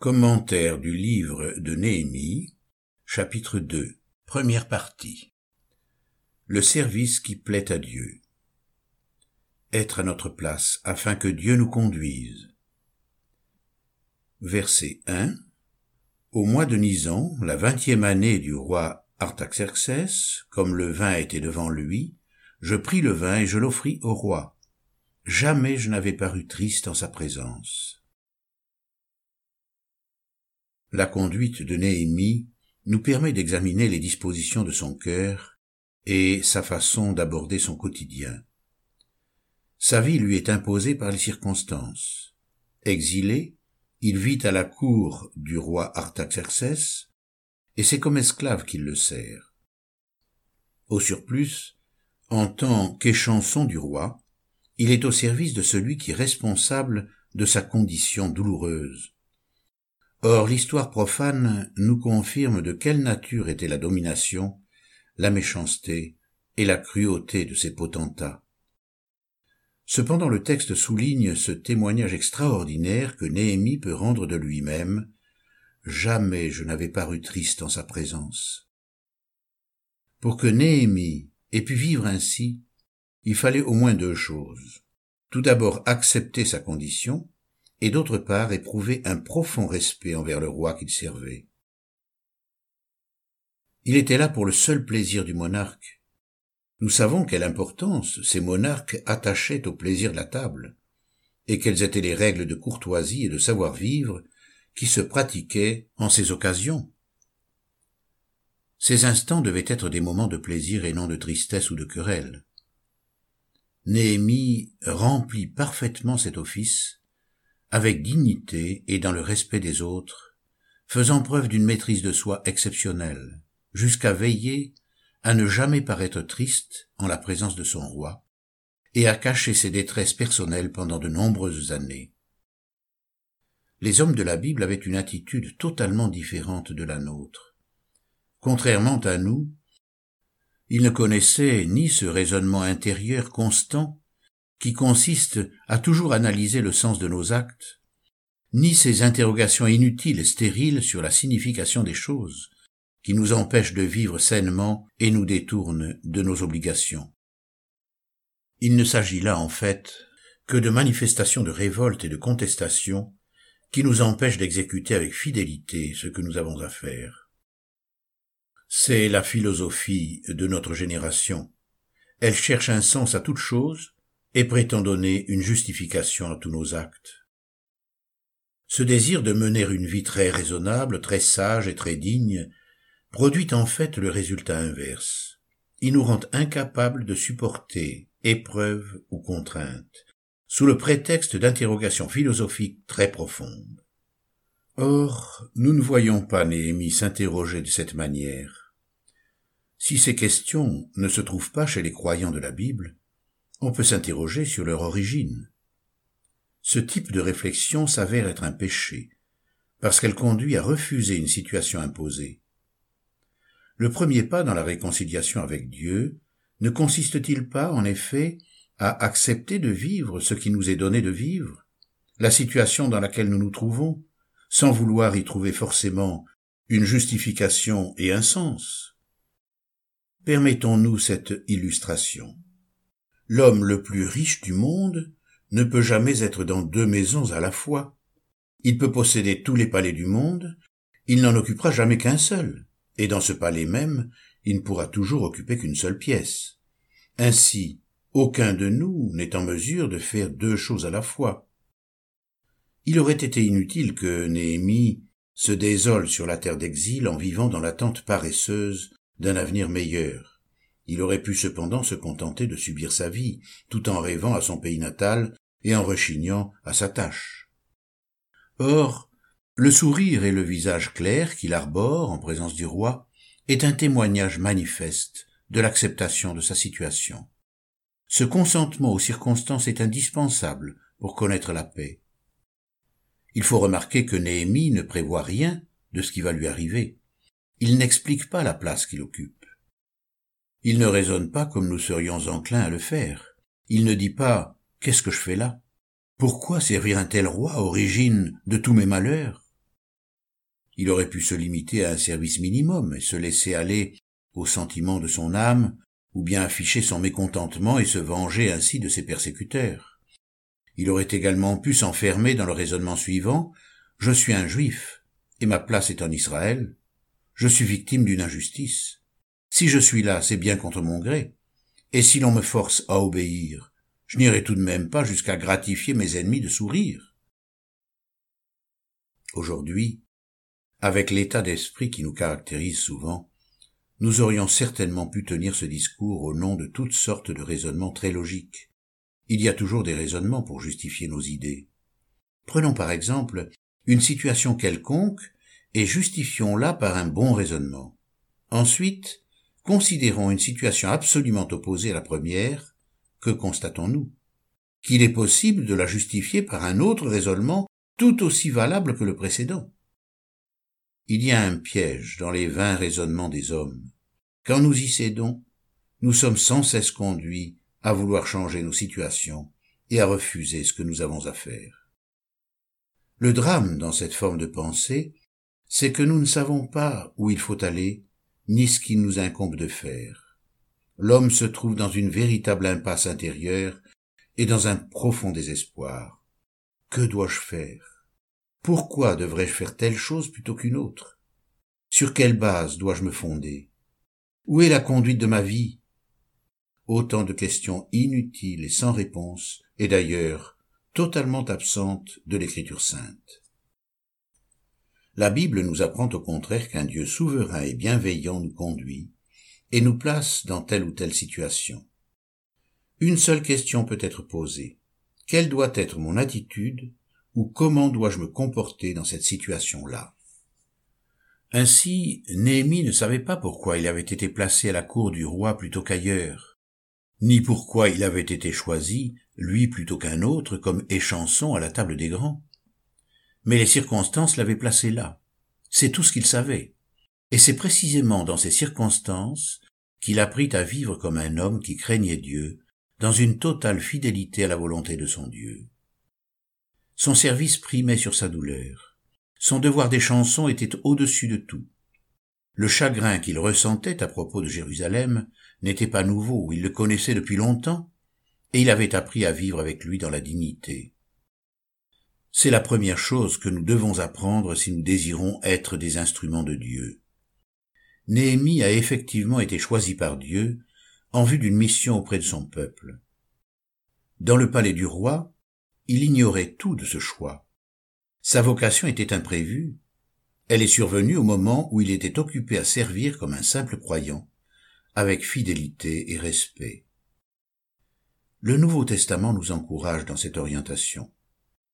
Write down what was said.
Commentaire du livre de Néhémie, chapitre 2, première partie. Le service qui plaît à Dieu. Être à notre place afin que Dieu nous conduise. Verset 1. Au mois de Nisan, la vingtième année du roi Artaxerxès, comme le vin était devant lui, je pris le vin et je l'offris au roi. Jamais je n'avais paru triste en sa présence. La conduite de Néhémie nous permet d'examiner les dispositions de son cœur et sa façon d'aborder son quotidien. Sa vie lui est imposée par les circonstances. Exilé, il vit à la cour du roi Artaxerxès, et c'est comme esclave qu'il le sert. Au surplus, en tant qu'échanson du roi, il est au service de celui qui est responsable de sa condition douloureuse, Or l'histoire profane nous confirme de quelle nature était la domination, la méchanceté et la cruauté de ces potentats. Cependant le texte souligne ce témoignage extraordinaire que Néhémie peut rendre de lui-même. Jamais je n'avais paru triste en sa présence. Pour que Néhémie ait pu vivre ainsi, il fallait au moins deux choses. Tout d'abord accepter sa condition, et d'autre part éprouver un profond respect envers le roi qu'il servait. Il était là pour le seul plaisir du monarque. Nous savons quelle importance ces monarques attachaient au plaisir de la table, et quelles étaient les règles de courtoisie et de savoir-vivre qui se pratiquaient en ces occasions. Ces instants devaient être des moments de plaisir et non de tristesse ou de querelle. Néhémie remplit parfaitement cet office, avec dignité et dans le respect des autres, faisant preuve d'une maîtrise de soi exceptionnelle, jusqu'à veiller à ne jamais paraître triste en la présence de son roi, et à cacher ses détresses personnelles pendant de nombreuses années. Les hommes de la Bible avaient une attitude totalement différente de la nôtre. Contrairement à nous, ils ne connaissaient ni ce raisonnement intérieur constant qui consiste à toujours analyser le sens de nos actes, ni ces interrogations inutiles et stériles sur la signification des choses, qui nous empêchent de vivre sainement et nous détournent de nos obligations. Il ne s'agit là, en fait, que de manifestations de révolte et de contestation qui nous empêchent d'exécuter avec fidélité ce que nous avons à faire. C'est la philosophie de notre génération. Elle cherche un sens à toute chose et prétend donner une justification à tous nos actes. Ce désir de mener une vie très raisonnable, très sage et très digne produit en fait le résultat inverse. Il nous rend incapables de supporter épreuves ou contraintes, sous le prétexte d'interrogations philosophiques très profondes. Or, nous ne voyons pas Néhémie s'interroger de cette manière. Si ces questions ne se trouvent pas chez les croyants de la Bible, on peut s'interroger sur leur origine. Ce type de réflexion s'avère être un péché, parce qu'elle conduit à refuser une situation imposée. Le premier pas dans la réconciliation avec Dieu ne consiste-t-il pas, en effet, à accepter de vivre ce qui nous est donné de vivre, la situation dans laquelle nous nous trouvons, sans vouloir y trouver forcément une justification et un sens? Permettons-nous cette illustration. L'homme le plus riche du monde ne peut jamais être dans deux maisons à la fois. Il peut posséder tous les palais du monde, il n'en occupera jamais qu'un seul, et dans ce palais même, il ne pourra toujours occuper qu'une seule pièce. Ainsi, aucun de nous n'est en mesure de faire deux choses à la fois. Il aurait été inutile que Néhémie se désole sur la terre d'exil en vivant dans l'attente paresseuse d'un avenir meilleur. Il aurait pu cependant se contenter de subir sa vie, tout en rêvant à son pays natal et en rechignant à sa tâche. Or, le sourire et le visage clair qu'il arbore en présence du roi est un témoignage manifeste de l'acceptation de sa situation. Ce consentement aux circonstances est indispensable pour connaître la paix. Il faut remarquer que Néhémie ne prévoit rien de ce qui va lui arriver. Il n'explique pas la place qu'il occupe. Il ne raisonne pas comme nous serions enclins à le faire. Il ne dit pas Qu'est-ce que je fais là? Pourquoi servir un tel roi, origine de tous mes malheurs? Il aurait pu se limiter à un service minimum et se laisser aller aux sentiments de son âme, ou bien afficher son mécontentement et se venger ainsi de ses persécuteurs. Il aurait également pu s'enfermer dans le raisonnement suivant Je suis un juif, et ma place est en Israël. Je suis victime d'une injustice. Si je suis là, c'est bien contre mon gré. Et si l'on me force à obéir, je n'irai tout de même pas jusqu'à gratifier mes ennemis de sourire. Aujourd'hui, avec l'état d'esprit qui nous caractérise souvent, nous aurions certainement pu tenir ce discours au nom de toutes sortes de raisonnements très logiques. Il y a toujours des raisonnements pour justifier nos idées. Prenons par exemple une situation quelconque et justifions-la par un bon raisonnement. Ensuite, considérons une situation absolument opposée à la première, que constatons-nous? Qu'il est possible de la justifier par un autre raisonnement tout aussi valable que le précédent. Il y a un piège dans les vains raisonnements des hommes. Quand nous y cédons, nous sommes sans cesse conduits à vouloir changer nos situations et à refuser ce que nous avons à faire. Le drame dans cette forme de pensée, c'est que nous ne savons pas où il faut aller, ni ce qu'il nous incombe de faire. L'homme se trouve dans une véritable impasse intérieure et dans un profond désespoir. Que dois-je faire? Pourquoi devrais-je faire telle chose plutôt qu'une autre? Sur quelle base dois-je me fonder? Où est la conduite de ma vie? Autant de questions inutiles et sans réponse, et d'ailleurs totalement absentes de l'Écriture sainte. La Bible nous apprend au contraire qu'un Dieu souverain et bienveillant nous conduit et nous place dans telle ou telle situation. Une seule question peut être posée. Quelle doit être mon attitude ou comment dois-je me comporter dans cette situation-là? Ainsi, Néhémie ne savait pas pourquoi il avait été placé à la cour du roi plutôt qu'ailleurs, ni pourquoi il avait été choisi, lui plutôt qu'un autre, comme échanson à la table des grands. Mais les circonstances l'avaient placé là. C'est tout ce qu'il savait. Et c'est précisément dans ces circonstances qu'il apprit à vivre comme un homme qui craignait Dieu, dans une totale fidélité à la volonté de son Dieu. Son service primait sur sa douleur. Son devoir des chansons était au-dessus de tout. Le chagrin qu'il ressentait à propos de Jérusalem n'était pas nouveau, il le connaissait depuis longtemps, et il avait appris à vivre avec lui dans la dignité. C'est la première chose que nous devons apprendre si nous désirons être des instruments de Dieu. Néhémie a effectivement été choisi par Dieu en vue d'une mission auprès de son peuple. Dans le palais du roi, il ignorait tout de ce choix. Sa vocation était imprévue. Elle est survenue au moment où il était occupé à servir comme un simple croyant, avec fidélité et respect. Le Nouveau Testament nous encourage dans cette orientation.